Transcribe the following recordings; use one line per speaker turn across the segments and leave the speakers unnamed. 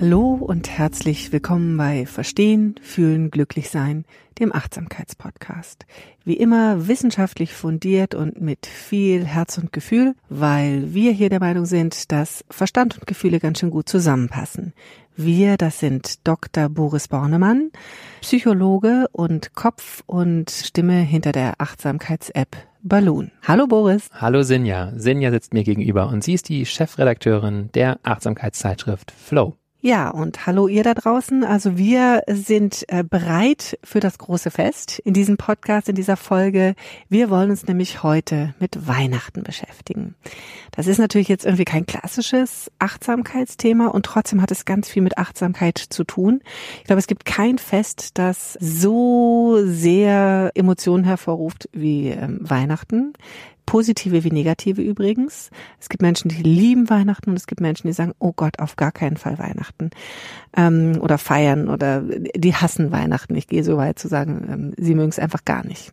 Hallo und herzlich willkommen bei Verstehen, Fühlen, Glücklichsein, dem Achtsamkeitspodcast. Wie immer wissenschaftlich fundiert und mit viel Herz und Gefühl, weil wir hier der Meinung sind, dass Verstand und Gefühle ganz schön gut zusammenpassen. Wir, das sind Dr. Boris Bornemann, Psychologe und Kopf und Stimme hinter der Achtsamkeits-App Balloon. Hallo Boris.
Hallo Sinja. Sinja sitzt mir gegenüber und sie ist die Chefredakteurin der Achtsamkeitszeitschrift Flow.
Ja, und hallo ihr da draußen. Also wir sind äh, bereit für das große Fest in diesem Podcast, in dieser Folge. Wir wollen uns nämlich heute mit Weihnachten beschäftigen. Das ist natürlich jetzt irgendwie kein klassisches Achtsamkeitsthema und trotzdem hat es ganz viel mit Achtsamkeit zu tun. Ich glaube, es gibt kein Fest, das so sehr Emotionen hervorruft wie ähm, Weihnachten positive wie negative übrigens. Es gibt Menschen, die lieben Weihnachten und es gibt Menschen, die sagen, oh Gott, auf gar keinen Fall Weihnachten ähm, oder feiern oder die hassen Weihnachten. Ich gehe so weit zu sagen, ähm, sie mögen es einfach gar nicht.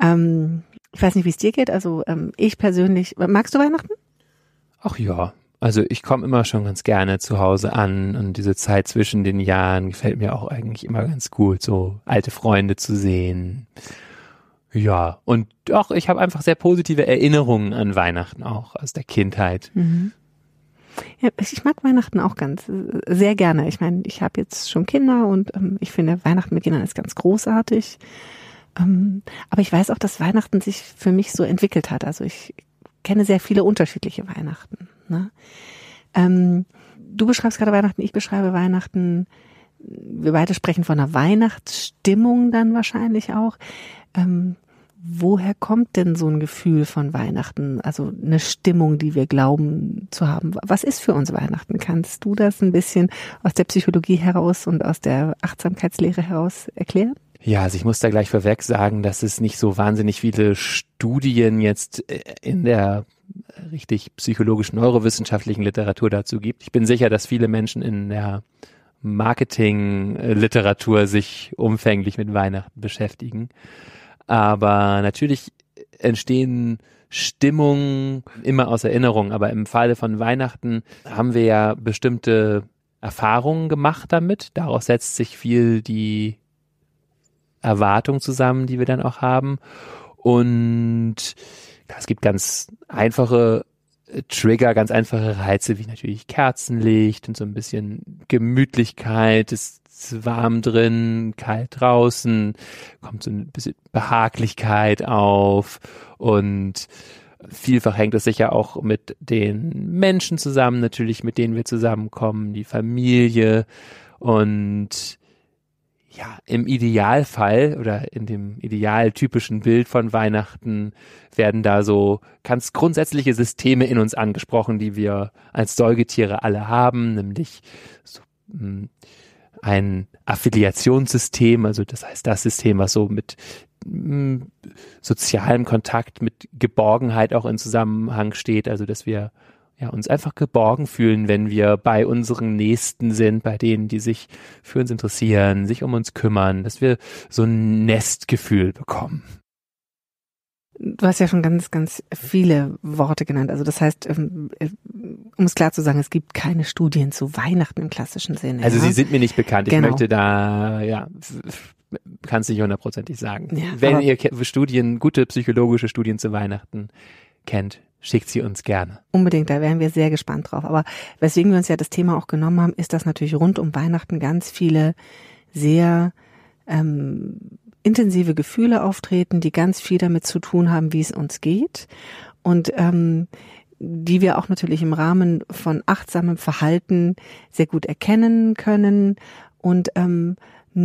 Ähm, ich weiß nicht, wie es dir geht. Also ähm, ich persönlich, magst du Weihnachten?
Ach ja, also ich komme immer schon ganz gerne zu Hause an und diese Zeit zwischen den Jahren gefällt mir auch eigentlich immer ganz gut, so alte Freunde zu sehen ja, und doch, ich habe einfach sehr positive Erinnerungen an Weihnachten auch aus der Kindheit. Mhm.
Ja, ich mag Weihnachten auch ganz sehr gerne. Ich meine, ich habe jetzt schon Kinder und ähm, ich finde Weihnachten mit Kindern ist ganz großartig. Ähm, aber ich weiß auch, dass Weihnachten sich für mich so entwickelt hat. Also ich kenne sehr viele unterschiedliche Weihnachten. Ne? Ähm, du beschreibst gerade Weihnachten, ich beschreibe Weihnachten. Wir beide sprechen von einer Weihnachtsstimmung dann wahrscheinlich auch. Ähm, woher kommt denn so ein Gefühl von Weihnachten? Also eine Stimmung, die wir glauben zu haben. Was ist für uns Weihnachten? Kannst du das ein bisschen aus der Psychologie heraus und aus der Achtsamkeitslehre heraus erklären?
Ja, also ich muss da gleich vorweg sagen, dass es nicht so wahnsinnig viele Studien jetzt äh, in der richtig psychologisch-neurowissenschaftlichen Literatur dazu gibt. Ich bin sicher, dass viele Menschen in der Marketing-Literatur sich umfänglich mit Weihnachten beschäftigen. Aber natürlich entstehen Stimmungen immer aus Erinnerung. Aber im Falle von Weihnachten haben wir ja bestimmte Erfahrungen gemacht damit. Daraus setzt sich viel die Erwartung zusammen, die wir dann auch haben. Und es gibt ganz einfache Trigger, ganz einfache Reize, wie natürlich Kerzenlicht und so ein bisschen Gemütlichkeit. Es warm drin, kalt draußen, kommt so ein bisschen Behaglichkeit auf und vielfach hängt es sicher auch mit den Menschen zusammen, natürlich mit denen wir zusammenkommen, die Familie und ja, im Idealfall oder in dem idealtypischen Bild von Weihnachten werden da so ganz grundsätzliche Systeme in uns angesprochen, die wir als Säugetiere alle haben, nämlich so, hm, ein Affiliationssystem, also das heißt das System, was so mit mh, mm, sozialem Kontakt, mit Geborgenheit auch in Zusammenhang steht, also dass wir ja, uns einfach geborgen fühlen, wenn wir bei unseren Nächsten sind, bei denen, die sich für uns interessieren, sich um uns kümmern, dass wir so ein Nestgefühl bekommen.
Du hast ja schon ganz, ganz viele Worte genannt. Also das heißt, ähm, äh, um es klar zu sagen, es gibt keine Studien zu Weihnachten im klassischen Sinne.
Also ja? sie sind mir nicht bekannt. Genau. Ich möchte da, ja, kann es nicht hundertprozentig sagen. Ja, Wenn ihr Studien, gute psychologische Studien zu Weihnachten kennt, schickt sie uns gerne.
Unbedingt, da wären wir sehr gespannt drauf. Aber weswegen wir uns ja das Thema auch genommen haben, ist, dass natürlich rund um Weihnachten ganz viele sehr ähm, intensive Gefühle auftreten, die ganz viel damit zu tun haben, wie es uns geht. Und ähm, die wir auch natürlich im Rahmen von achtsamem Verhalten sehr gut erkennen können und ähm,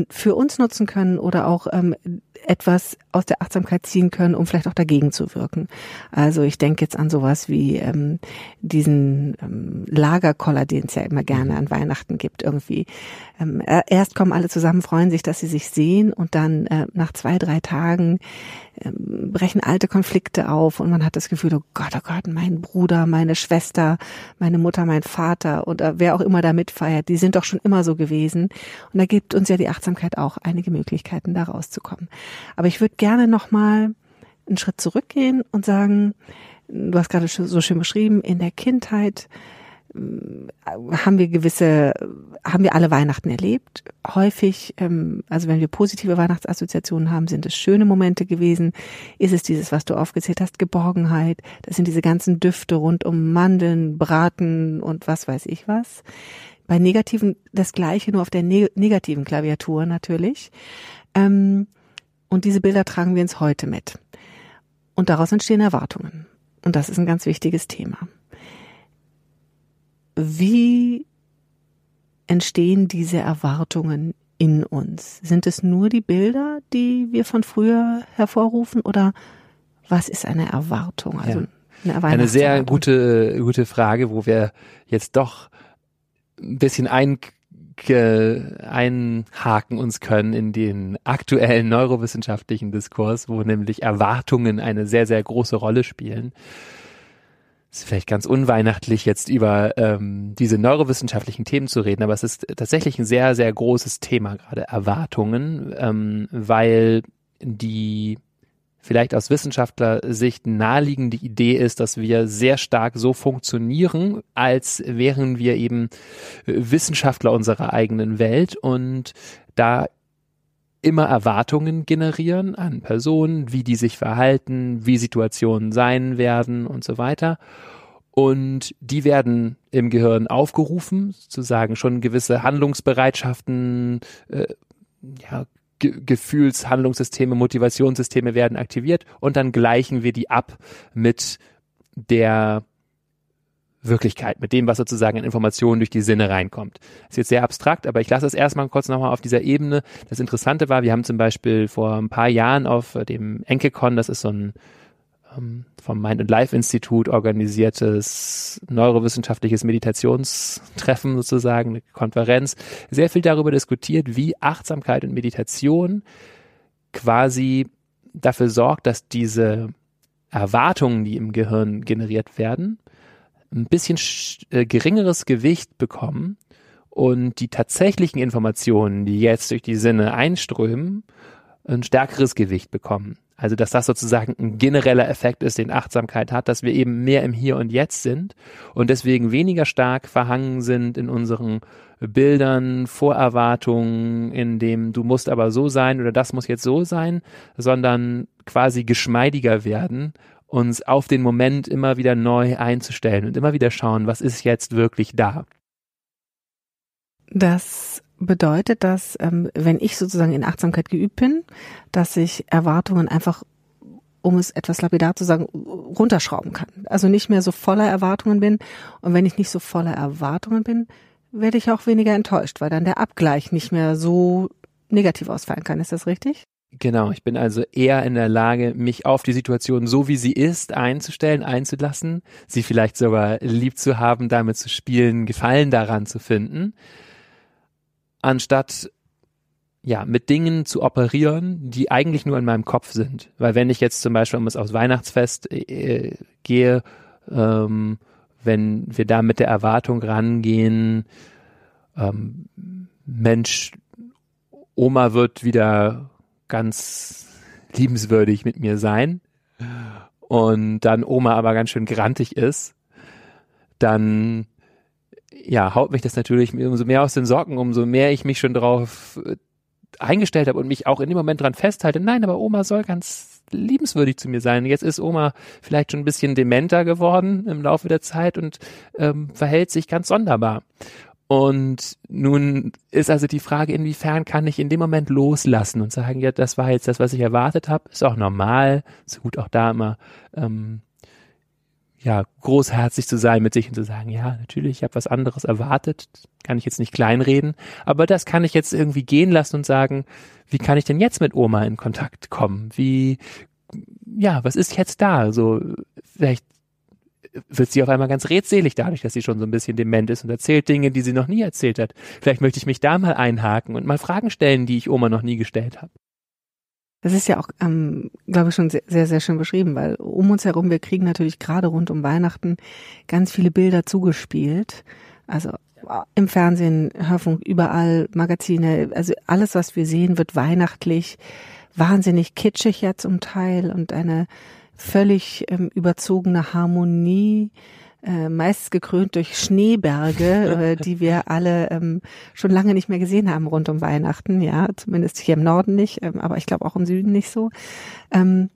für uns nutzen können oder auch ähm, etwas aus der Achtsamkeit ziehen können, um vielleicht auch dagegen zu wirken. Also ich denke jetzt an sowas wie ähm, diesen ähm, Lagerkoller, den es ja immer gerne an Weihnachten gibt. Irgendwie ähm, erst kommen alle zusammen, freuen sich, dass sie sich sehen und dann äh, nach zwei, drei Tagen ähm, brechen alte Konflikte auf und man hat das Gefühl, oh Gott, oh Gott, mein Bruder, meine Schwester, meine Mutter, mein Vater oder wer auch immer da mitfeiert, die sind doch schon immer so gewesen. Und da gibt uns ja die Achtsamkeit auch einige Möglichkeiten, da rauszukommen. Aber ich würde gerne nochmal einen Schritt zurückgehen und sagen, du hast gerade so schön beschrieben, in der Kindheit äh, haben wir gewisse, haben wir alle Weihnachten erlebt. Häufig, ähm, also wenn wir positive Weihnachtsassoziationen haben, sind es schöne Momente gewesen. Ist es dieses, was du aufgezählt hast, Geborgenheit? Das sind diese ganzen Düfte rund um Mandeln, Braten und was weiß ich was. Bei negativen das Gleiche, nur auf der ne negativen Klaviatur natürlich. Ähm, und diese Bilder tragen wir ins Heute mit. Und daraus entstehen Erwartungen. Und das ist ein ganz wichtiges Thema. Wie entstehen diese Erwartungen in uns? Sind es nur die Bilder, die wir von früher hervorrufen oder was ist eine Erwartung?
Also ja. eine, eine sehr gute, gute Frage, wo wir jetzt doch ein bisschen ein einhaken uns können in den aktuellen neurowissenschaftlichen Diskurs, wo nämlich Erwartungen eine sehr, sehr große Rolle spielen. Ist vielleicht ganz unweihnachtlich, jetzt über ähm, diese neurowissenschaftlichen Themen zu reden, aber es ist tatsächlich ein sehr, sehr großes Thema gerade, Erwartungen, ähm, weil die vielleicht aus Wissenschaftler-Sicht naheliegende Idee ist, dass wir sehr stark so funktionieren, als wären wir eben äh, Wissenschaftler unserer eigenen Welt und da immer Erwartungen generieren an Personen, wie die sich verhalten, wie Situationen sein werden und so weiter. Und die werden im Gehirn aufgerufen, sozusagen schon gewisse Handlungsbereitschaften äh, ja, Ge Gefühlshandlungssysteme, Motivationssysteme werden aktiviert und dann gleichen wir die ab mit der Wirklichkeit, mit dem, was sozusagen an Informationen durch die Sinne reinkommt. Ist jetzt sehr abstrakt, aber ich lasse es erstmal kurz nochmal auf dieser Ebene. Das Interessante war, wir haben zum Beispiel vor ein paar Jahren auf dem Enkecon, das ist so ein vom Mind and Life Institut organisiertes neurowissenschaftliches Meditationstreffen sozusagen, eine Konferenz, sehr viel darüber diskutiert, wie Achtsamkeit und Meditation quasi dafür sorgt, dass diese Erwartungen, die im Gehirn generiert werden, ein bisschen äh, geringeres Gewicht bekommen und die tatsächlichen Informationen, die jetzt durch die Sinne einströmen, ein stärkeres Gewicht bekommen. Also, dass das sozusagen ein genereller Effekt ist, den Achtsamkeit hat, dass wir eben mehr im Hier und Jetzt sind und deswegen weniger stark verhangen sind in unseren Bildern, Vorerwartungen, in dem du musst aber so sein oder das muss jetzt so sein, sondern quasi geschmeidiger werden, uns auf den Moment immer wieder neu einzustellen und immer wieder schauen, was ist jetzt wirklich da.
Das bedeutet das, ähm, wenn ich sozusagen in Achtsamkeit geübt bin, dass ich Erwartungen einfach, um es etwas lapidar zu sagen, runterschrauben kann. Also nicht mehr so voller Erwartungen bin. Und wenn ich nicht so voller Erwartungen bin, werde ich auch weniger enttäuscht, weil dann der Abgleich nicht mehr so negativ ausfallen kann. Ist das richtig?
Genau, ich bin also eher in der Lage, mich auf die Situation so wie sie ist einzustellen, einzulassen, sie vielleicht sogar lieb zu haben, damit zu spielen, Gefallen daran zu finden anstatt ja, mit Dingen zu operieren, die eigentlich nur in meinem Kopf sind. Weil wenn ich jetzt zum Beispiel um es aufs Weihnachtsfest äh, gehe, ähm, wenn wir da mit der Erwartung rangehen, ähm, Mensch, Oma wird wieder ganz liebenswürdig mit mir sein und dann Oma aber ganz schön grantig ist, dann ja, haut mich das natürlich umso mehr aus den Socken, umso mehr ich mich schon darauf äh, eingestellt habe und mich auch in dem Moment dran festhalte, nein, aber Oma soll ganz liebenswürdig zu mir sein. Jetzt ist Oma vielleicht schon ein bisschen dementer geworden im Laufe der Zeit und ähm, verhält sich ganz sonderbar. Und nun ist also die Frage, inwiefern kann ich in dem Moment loslassen und sagen, ja, das war jetzt das, was ich erwartet habe, ist auch normal, ist gut auch da immer ähm, ja großherzig zu sein mit sich und zu sagen, ja, natürlich, ich habe was anderes erwartet, kann ich jetzt nicht kleinreden, aber das kann ich jetzt irgendwie gehen lassen und sagen, wie kann ich denn jetzt mit Oma in Kontakt kommen? Wie ja, was ist jetzt da? So vielleicht wird sie auf einmal ganz redselig dadurch, dass sie schon so ein bisschen dement ist und erzählt Dinge, die sie noch nie erzählt hat. Vielleicht möchte ich mich da mal einhaken und mal Fragen stellen, die ich Oma noch nie gestellt habe.
Das ist ja auch, ähm, glaube ich, schon sehr, sehr, sehr schön beschrieben, weil um uns herum, wir kriegen natürlich gerade rund um Weihnachten ganz viele Bilder zugespielt. Also im Fernsehen, Hörfunk, überall, Magazine, also alles, was wir sehen, wird weihnachtlich, wahnsinnig kitschig ja zum Teil und eine völlig ähm, überzogene Harmonie, äh, meist gekrönt durch Schneeberge, äh, die wir alle ähm, schon lange nicht mehr gesehen haben rund um Weihnachten, ja, zumindest hier im Norden nicht, ähm, aber ich glaube auch im Süden nicht so. Ähm,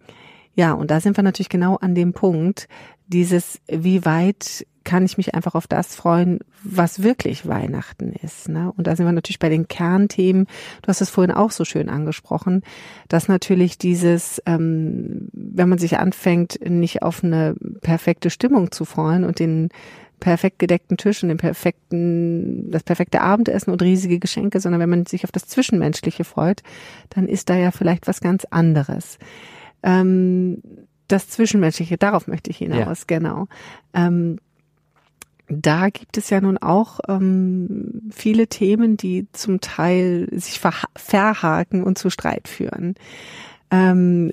ja, und da sind wir natürlich genau an dem Punkt, dieses, wie weit kann ich mich einfach auf das freuen, was wirklich Weihnachten ist. Ne? Und da sind wir natürlich bei den Kernthemen. Du hast es vorhin auch so schön angesprochen, dass natürlich dieses, ähm, wenn man sich anfängt, nicht auf eine perfekte Stimmung zu freuen und den perfekt gedeckten Tisch und den perfekten, das perfekte Abendessen und riesige Geschenke, sondern wenn man sich auf das Zwischenmenschliche freut, dann ist da ja vielleicht was ganz anderes. Ähm, das Zwischenmenschliche, darauf möchte ich hinaus, ja. genau. Ähm, da gibt es ja nun auch ähm, viele Themen, die zum Teil sich verhaken und zu Streit führen. Ähm,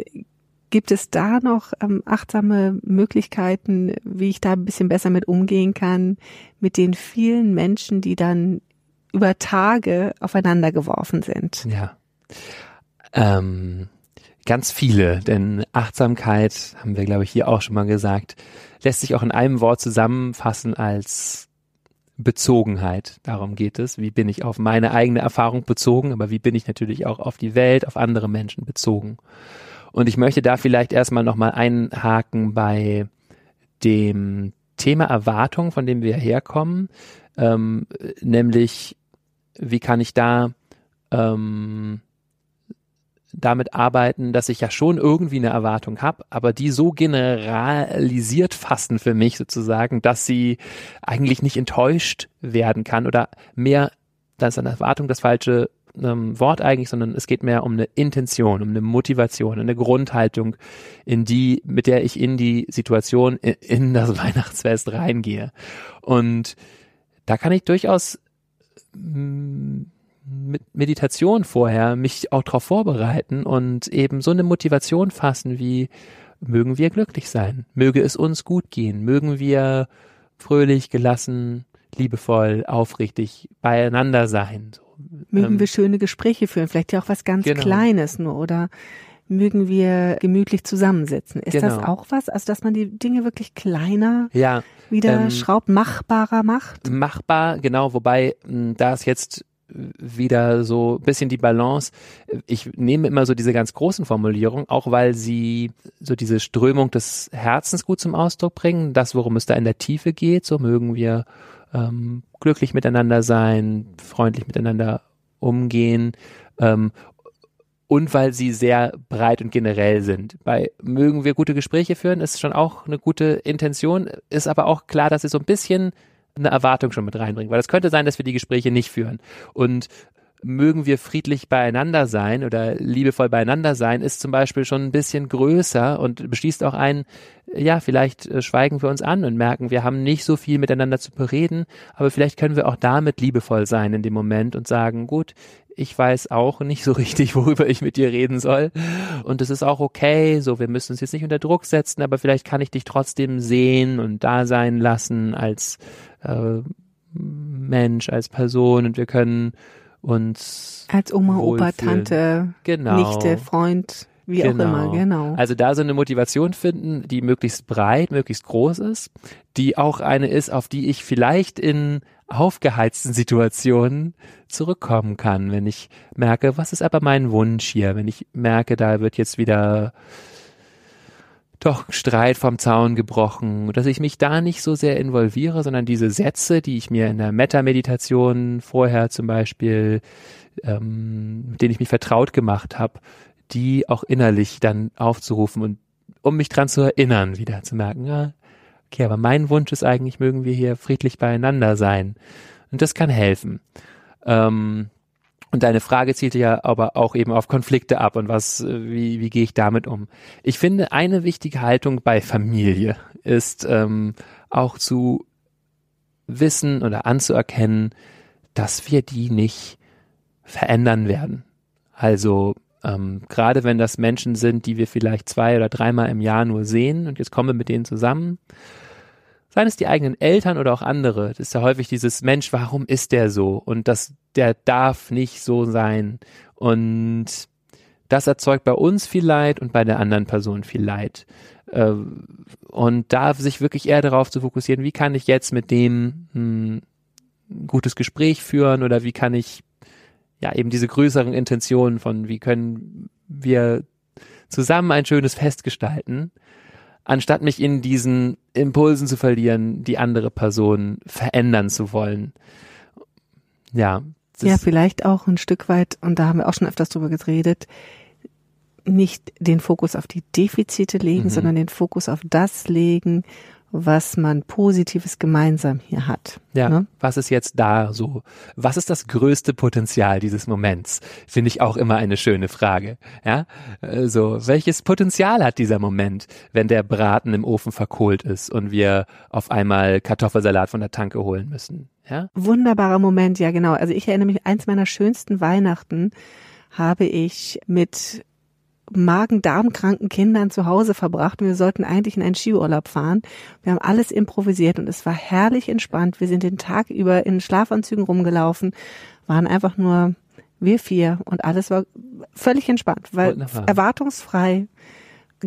gibt es da noch ähm, achtsame Möglichkeiten, wie ich da ein bisschen besser mit umgehen kann, mit den vielen Menschen, die dann über Tage aufeinander geworfen sind?
Ja. Ähm, ganz viele, denn Achtsamkeit, haben wir, glaube ich, hier auch schon mal gesagt, lässt sich auch in einem Wort zusammenfassen als Bezogenheit. Darum geht es. Wie bin ich auf meine eigene Erfahrung bezogen, aber wie bin ich natürlich auch auf die Welt, auf andere Menschen bezogen. Und ich möchte da vielleicht erstmal nochmal einhaken bei dem Thema Erwartung, von dem wir herkommen, ähm, nämlich wie kann ich da ähm, damit arbeiten, dass ich ja schon irgendwie eine Erwartung habe, aber die so generalisiert fassen für mich sozusagen, dass sie eigentlich nicht enttäuscht werden kann oder mehr, da ist eine Erwartung das falsche ähm, Wort eigentlich, sondern es geht mehr um eine Intention, um eine Motivation, eine Grundhaltung, in die, mit der ich in die Situation, in, das Weihnachtsfest reingehe. Und da kann ich durchaus mh, mm, mit Meditation vorher mich auch darauf vorbereiten und eben so eine Motivation fassen wie mögen wir glücklich sein, möge es uns gut gehen, mögen wir fröhlich, gelassen, liebevoll, aufrichtig beieinander sein. So,
mögen ähm, wir schöne Gespräche führen, vielleicht ja auch was ganz genau. Kleines nur oder mögen wir gemütlich zusammensitzen. Ist genau. das auch was? Also, dass man die Dinge wirklich kleiner
ja,
wieder ähm, schraubt, machbarer macht?
Machbar, genau, wobei da ist jetzt wieder so ein bisschen die Balance. Ich nehme immer so diese ganz großen Formulierungen, auch weil sie so diese Strömung des Herzens gut zum Ausdruck bringen, das, worum es da in der Tiefe geht, so mögen wir ähm, glücklich miteinander sein, freundlich miteinander umgehen ähm, und weil sie sehr breit und generell sind. Bei mögen wir gute Gespräche führen, ist schon auch eine gute Intention, ist aber auch klar, dass sie so ein bisschen eine Erwartung schon mit reinbringen, weil es könnte sein, dass wir die Gespräche nicht führen. Und mögen wir friedlich beieinander sein oder liebevoll beieinander sein, ist zum Beispiel schon ein bisschen größer und beschließt auch ein, ja, vielleicht äh, schweigen wir uns an und merken, wir haben nicht so viel miteinander zu bereden, aber vielleicht können wir auch damit liebevoll sein in dem Moment und sagen, gut, ich weiß auch nicht so richtig, worüber ich mit dir reden soll. Und es ist auch okay, so, wir müssen uns jetzt nicht unter Druck setzen, aber vielleicht kann ich dich trotzdem sehen und da sein lassen als äh, Mensch, als Person und wir können uns
als Oma, Opa, Tante, genau. Nichte, Freund, wie genau. auch immer, genau.
Also da so eine Motivation finden, die möglichst breit, möglichst groß ist, die auch eine ist, auf die ich vielleicht in aufgeheizten Situationen zurückkommen kann, wenn ich merke, was ist aber mein Wunsch hier, wenn ich merke, da wird jetzt wieder doch Streit vom Zaun gebrochen, dass ich mich da nicht so sehr involviere, sondern diese Sätze, die ich mir in der Metta-Meditation vorher zum Beispiel, ähm, mit denen ich mich vertraut gemacht habe, die auch innerlich dann aufzurufen und um mich dran zu erinnern, wieder zu merken, ja, okay, aber mein Wunsch ist eigentlich, mögen wir hier friedlich beieinander sein. Und das kann helfen. Ähm, und deine Frage zielte ja aber auch eben auf Konflikte ab und was, äh, wie, wie gehe ich damit um? Ich finde, eine wichtige Haltung bei Familie ist ähm, auch zu wissen oder anzuerkennen, dass wir die nicht verändern werden. Also ähm, gerade wenn das Menschen sind, die wir vielleicht zwei oder dreimal im Jahr nur sehen und jetzt kommen wir mit denen zusammen, seien es die eigenen Eltern oder auch andere, das ist ja häufig dieses Mensch, warum ist der so? Und das, der darf nicht so sein. Und das erzeugt bei uns viel Leid und bei der anderen Person viel Leid. Äh, und da sich wirklich eher darauf zu fokussieren, wie kann ich jetzt mit dem hm, ein gutes Gespräch führen oder wie kann ich ja eben diese größeren Intentionen von wie können wir zusammen ein schönes Fest gestalten, anstatt mich in diesen Impulsen zu verlieren, die andere Person verändern zu wollen. Ja.
Ja, vielleicht auch ein Stück weit, und da haben wir auch schon öfters drüber geredet, nicht den Fokus auf die Defizite legen, mhm. sondern den Fokus auf das legen, was man Positives gemeinsam hier hat.
Ja, ne? was ist jetzt da so? Was ist das größte Potenzial dieses Moments? Finde ich auch immer eine schöne Frage. Ja, also welches Potenzial hat dieser Moment, wenn der Braten im Ofen verkohlt ist und wir auf einmal Kartoffelsalat von der Tanke holen müssen? Ja,
wunderbarer Moment, ja genau. Also ich erinnere mich, eins meiner schönsten Weihnachten habe ich mit Magen-Darm-kranken Kindern zu Hause verbracht. Wir sollten eigentlich in einen Skiurlaub fahren. Wir haben alles improvisiert und es war herrlich entspannt. Wir sind den Tag über in Schlafanzügen rumgelaufen, waren einfach nur wir vier und alles war völlig entspannt, weil Wunderbar. erwartungsfrei,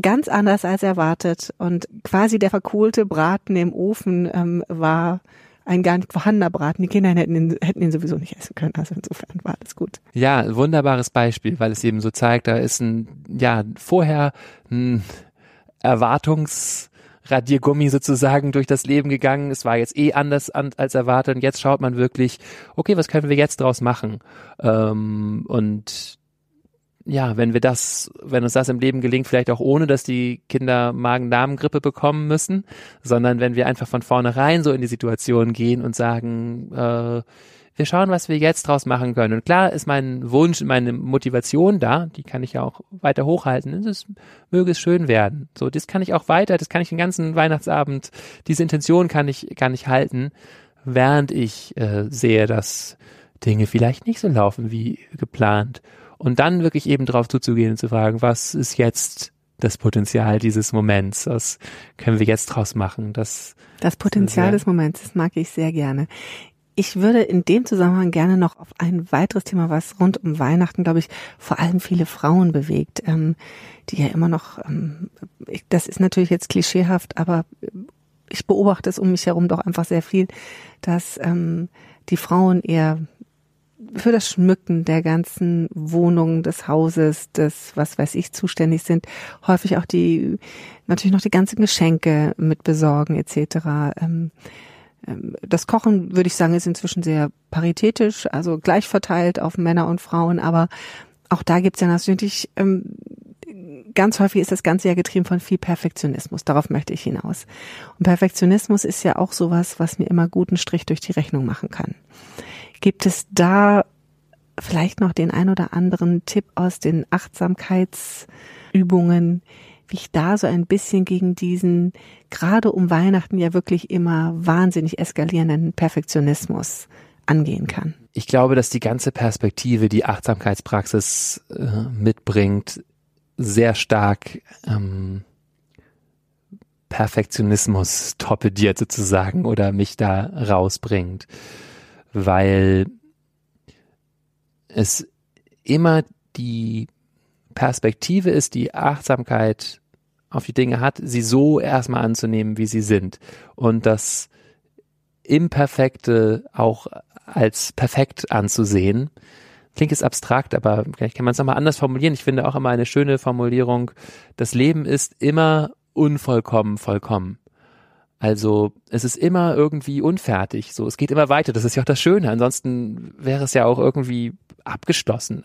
ganz anders als erwartet und quasi der verkohlte Braten im Ofen ähm, war ein gar nicht vorhandener Braten. Die Kinder hätten ihn, hätten ihn sowieso nicht essen können. Also insofern war alles gut.
Ja, wunderbares Beispiel, weil es eben so zeigt, da ist ein, ja, vorher ein Erwartungsradiergummi sozusagen durch das Leben gegangen. Es war jetzt eh anders an, als erwartet. Und jetzt schaut man wirklich, okay, was können wir jetzt draus machen? Ähm, und ja, wenn wir das, wenn uns das im Leben gelingt, vielleicht auch ohne, dass die Kinder Magen-Darm-Grippe bekommen müssen, sondern wenn wir einfach von vornherein so in die Situation gehen und sagen, äh, wir schauen, was wir jetzt draus machen können. Und klar ist mein Wunsch, meine Motivation da, die kann ich ja auch weiter hochhalten. Es ist, möge es schön werden. So, das kann ich auch weiter, das kann ich den ganzen Weihnachtsabend, diese Intention kann ich, kann ich halten, während ich äh, sehe, dass Dinge vielleicht nicht so laufen wie geplant und dann wirklich eben drauf zuzugehen und zu fragen, was ist jetzt das Potenzial dieses Moments? Was können wir jetzt draus machen? Das,
das Potenzial des Moments, das mag ich sehr gerne. Ich würde in dem Zusammenhang gerne noch auf ein weiteres Thema, was rund um Weihnachten, glaube ich, vor allem viele Frauen bewegt, ähm, die ja immer noch, ähm, ich, das ist natürlich jetzt klischeehaft, aber ich beobachte es um mich herum doch einfach sehr viel, dass ähm, die Frauen eher für das Schmücken der ganzen Wohnung, des Hauses, des, was weiß ich, zuständig sind, häufig auch die, natürlich noch die ganzen Geschenke mit besorgen etc. Ähm, ähm, das Kochen, würde ich sagen, ist inzwischen sehr paritätisch, also gleich verteilt auf Männer und Frauen, aber auch da gibt's ja natürlich, ähm, ganz häufig ist das Ganze ja getrieben von viel Perfektionismus. Darauf möchte ich hinaus. Und Perfektionismus ist ja auch sowas, was mir immer guten Strich durch die Rechnung machen kann. Gibt es da vielleicht noch den ein oder anderen Tipp aus den Achtsamkeitsübungen, wie ich da so ein bisschen gegen diesen gerade um Weihnachten ja wirklich immer wahnsinnig eskalierenden Perfektionismus angehen kann?
Ich glaube, dass die ganze Perspektive, die Achtsamkeitspraxis äh, mitbringt, sehr stark ähm, Perfektionismus torpediert sozusagen oder mich da rausbringt weil es immer die Perspektive ist, die Achtsamkeit auf die Dinge hat, sie so erstmal anzunehmen, wie sie sind und das Imperfekte auch als perfekt anzusehen. Klingt jetzt abstrakt, aber vielleicht kann man es nochmal anders formulieren. Ich finde auch immer eine schöne Formulierung. Das Leben ist immer unvollkommen, vollkommen. Also es ist immer irgendwie unfertig. So, es geht immer weiter. Das ist ja auch das Schöne. Ansonsten wäre es ja auch irgendwie abgeschlossen,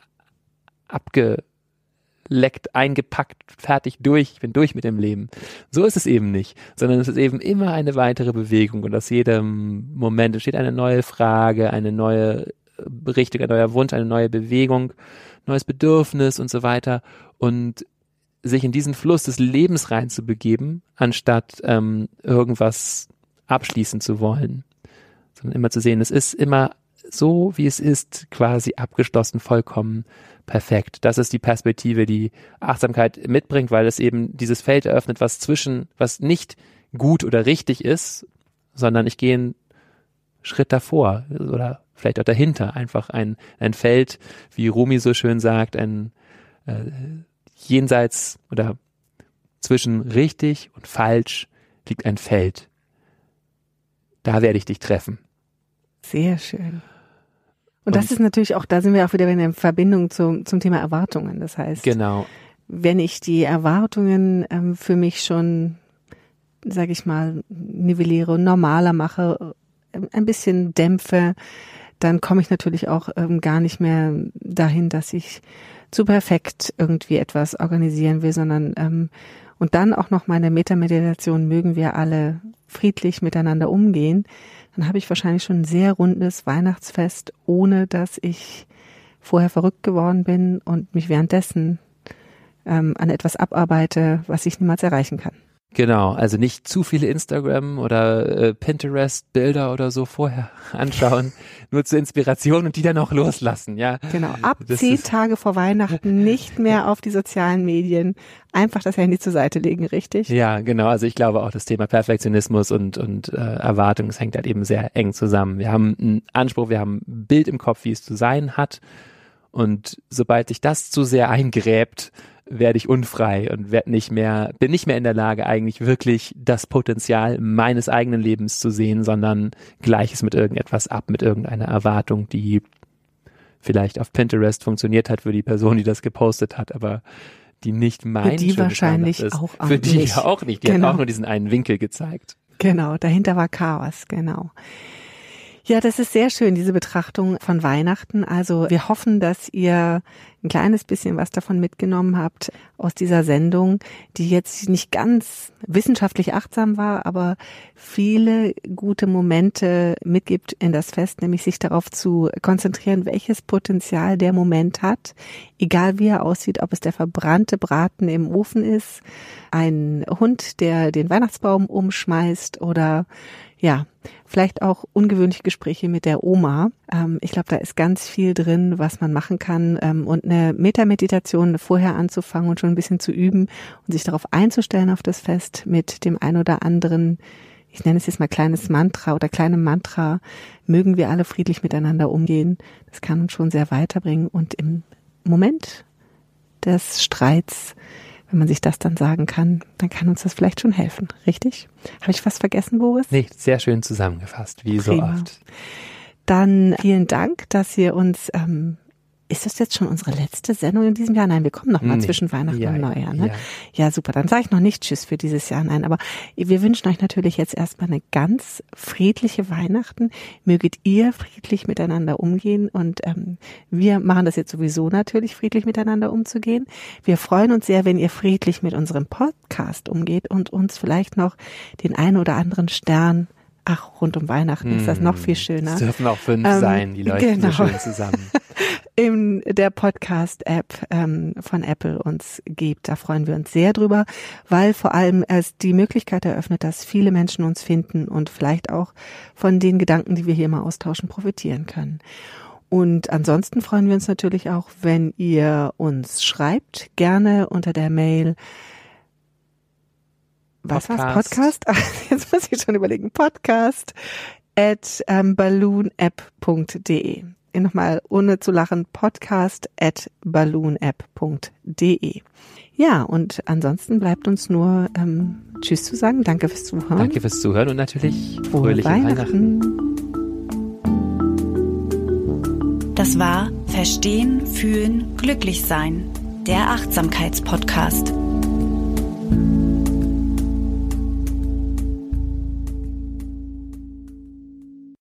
abgeleckt, eingepackt, fertig, durch. Ich bin durch mit dem Leben. So ist es eben nicht, sondern es ist eben immer eine weitere Bewegung und aus jedem Moment entsteht eine neue Frage, eine neue Richtung, ein neuer Wunsch, eine neue Bewegung, neues Bedürfnis und so weiter. Und sich in diesen Fluss des Lebens reinzubegeben, anstatt ähm, irgendwas abschließen zu wollen, sondern immer zu sehen, es ist immer so, wie es ist, quasi abgeschlossen, vollkommen perfekt. Das ist die Perspektive, die Achtsamkeit mitbringt, weil es eben dieses Feld eröffnet, was zwischen, was nicht gut oder richtig ist, sondern ich gehe einen Schritt davor oder vielleicht auch dahinter, einfach ein, ein Feld, wie Rumi so schön sagt, ein äh, jenseits oder zwischen richtig und falsch liegt ein Feld. Da werde ich dich treffen.
Sehr schön. Und, und das ist natürlich auch, da sind wir auch wieder in der Verbindung zum, zum Thema Erwartungen. Das heißt,
genau.
wenn ich die Erwartungen ähm, für mich schon, sage ich mal, nivelliere, normaler mache, ähm, ein bisschen dämpfe, dann komme ich natürlich auch ähm, gar nicht mehr dahin, dass ich zu perfekt irgendwie etwas organisieren will, sondern ähm, und dann auch noch meine Metameditation mögen wir alle friedlich miteinander umgehen, dann habe ich wahrscheinlich schon ein sehr rundes Weihnachtsfest, ohne dass ich vorher verrückt geworden bin und mich währenddessen ähm, an etwas abarbeite, was ich niemals erreichen kann.
Genau, also nicht zu viele Instagram oder äh, Pinterest Bilder oder so vorher anschauen, nur zur Inspiration und die dann auch loslassen, ja.
Genau, ab das zehn Tage vor Weihnachten nicht mehr auf die sozialen Medien, einfach das Handy zur Seite legen, richtig?
Ja, genau, also ich glaube auch das Thema Perfektionismus und, und äh, Erwartung, es hängt halt eben sehr eng zusammen. Wir haben einen Anspruch, wir haben ein Bild im Kopf, wie es zu sein hat und sobald sich das zu sehr eingräbt, werde ich unfrei und werde nicht mehr, bin nicht mehr in der Lage, eigentlich wirklich das Potenzial meines eigenen Lebens zu sehen, sondern gleiches mit irgendetwas ab, mit irgendeiner Erwartung, die vielleicht auf Pinterest funktioniert hat für die Person, die das gepostet hat, aber die nicht mein
Für die wahrscheinlich
ist.
auch,
Für die
nicht.
auch nicht. Die genau. hat auch nur diesen einen Winkel gezeigt.
Genau, dahinter war Chaos, genau. Ja, das ist sehr schön, diese Betrachtung von Weihnachten. Also wir hoffen, dass ihr ein kleines bisschen was davon mitgenommen habt aus dieser Sendung, die jetzt nicht ganz wissenschaftlich achtsam war, aber viele gute Momente mitgibt in das Fest, nämlich sich darauf zu konzentrieren, welches Potenzial der Moment hat, egal wie er aussieht, ob es der verbrannte Braten im Ofen ist, ein Hund, der den Weihnachtsbaum umschmeißt oder ja, vielleicht auch ungewöhnliche Gespräche mit der Oma. Ähm, ich glaube, da ist ganz viel drin, was man machen kann ähm, und eine Metameditation vorher anzufangen und schon ein bisschen zu üben und sich darauf einzustellen auf das Fest mit dem ein oder anderen ich nenne es jetzt mal kleines Mantra oder kleine Mantra, mögen wir alle friedlich miteinander umgehen. Das kann uns schon sehr weiterbringen und im Moment des Streits wenn man sich das dann sagen kann, dann kann uns das vielleicht schon helfen, richtig? Habe ich was vergessen, Boris?
Nee, sehr schön zusammengefasst, wie Prima. so oft.
Dann vielen Dank, dass ihr uns ähm, ist das jetzt schon unsere letzte Sendung in diesem Jahr? Nein, wir kommen noch mal nee. zwischen Weihnachten ja, und Neujahr. Ne? Ja. ja, super. Dann sage ich noch nicht Tschüss für dieses Jahr. Nein, aber wir wünschen euch natürlich jetzt erstmal eine ganz friedliche Weihnachten. Möget ihr friedlich miteinander umgehen und ähm, wir machen das jetzt sowieso natürlich, friedlich miteinander umzugehen. Wir freuen uns sehr, wenn ihr friedlich mit unserem Podcast umgeht und uns vielleicht noch den einen oder anderen Stern Ach, rund um Weihnachten hm. ist das noch viel hm. schöner. Es
dürfen auch fünf ähm, sein, die leuchten genau. so schön zusammen.
In der Podcast-App ähm, von Apple uns gibt. Da freuen wir uns sehr drüber, weil vor allem es die Möglichkeit eröffnet, dass viele Menschen uns finden und vielleicht auch von den Gedanken, die wir hier mal austauschen, profitieren können. Und ansonsten freuen wir uns natürlich auch, wenn ihr uns schreibt, gerne unter der Mail was war's? Podcast? Jetzt muss ich schon überlegen. Podcast at ähm, balloonapp.de. Nochmal ohne zu lachen, podcast at balloonapp.de. Ja, und ansonsten bleibt uns nur ähm, Tschüss zu sagen. Danke fürs Zuhören.
Danke fürs Zuhören und natürlich fröhliche Weihnachten.
Weihnachten. Das war Verstehen, Fühlen, Glücklich Sein, der Achtsamkeitspodcast.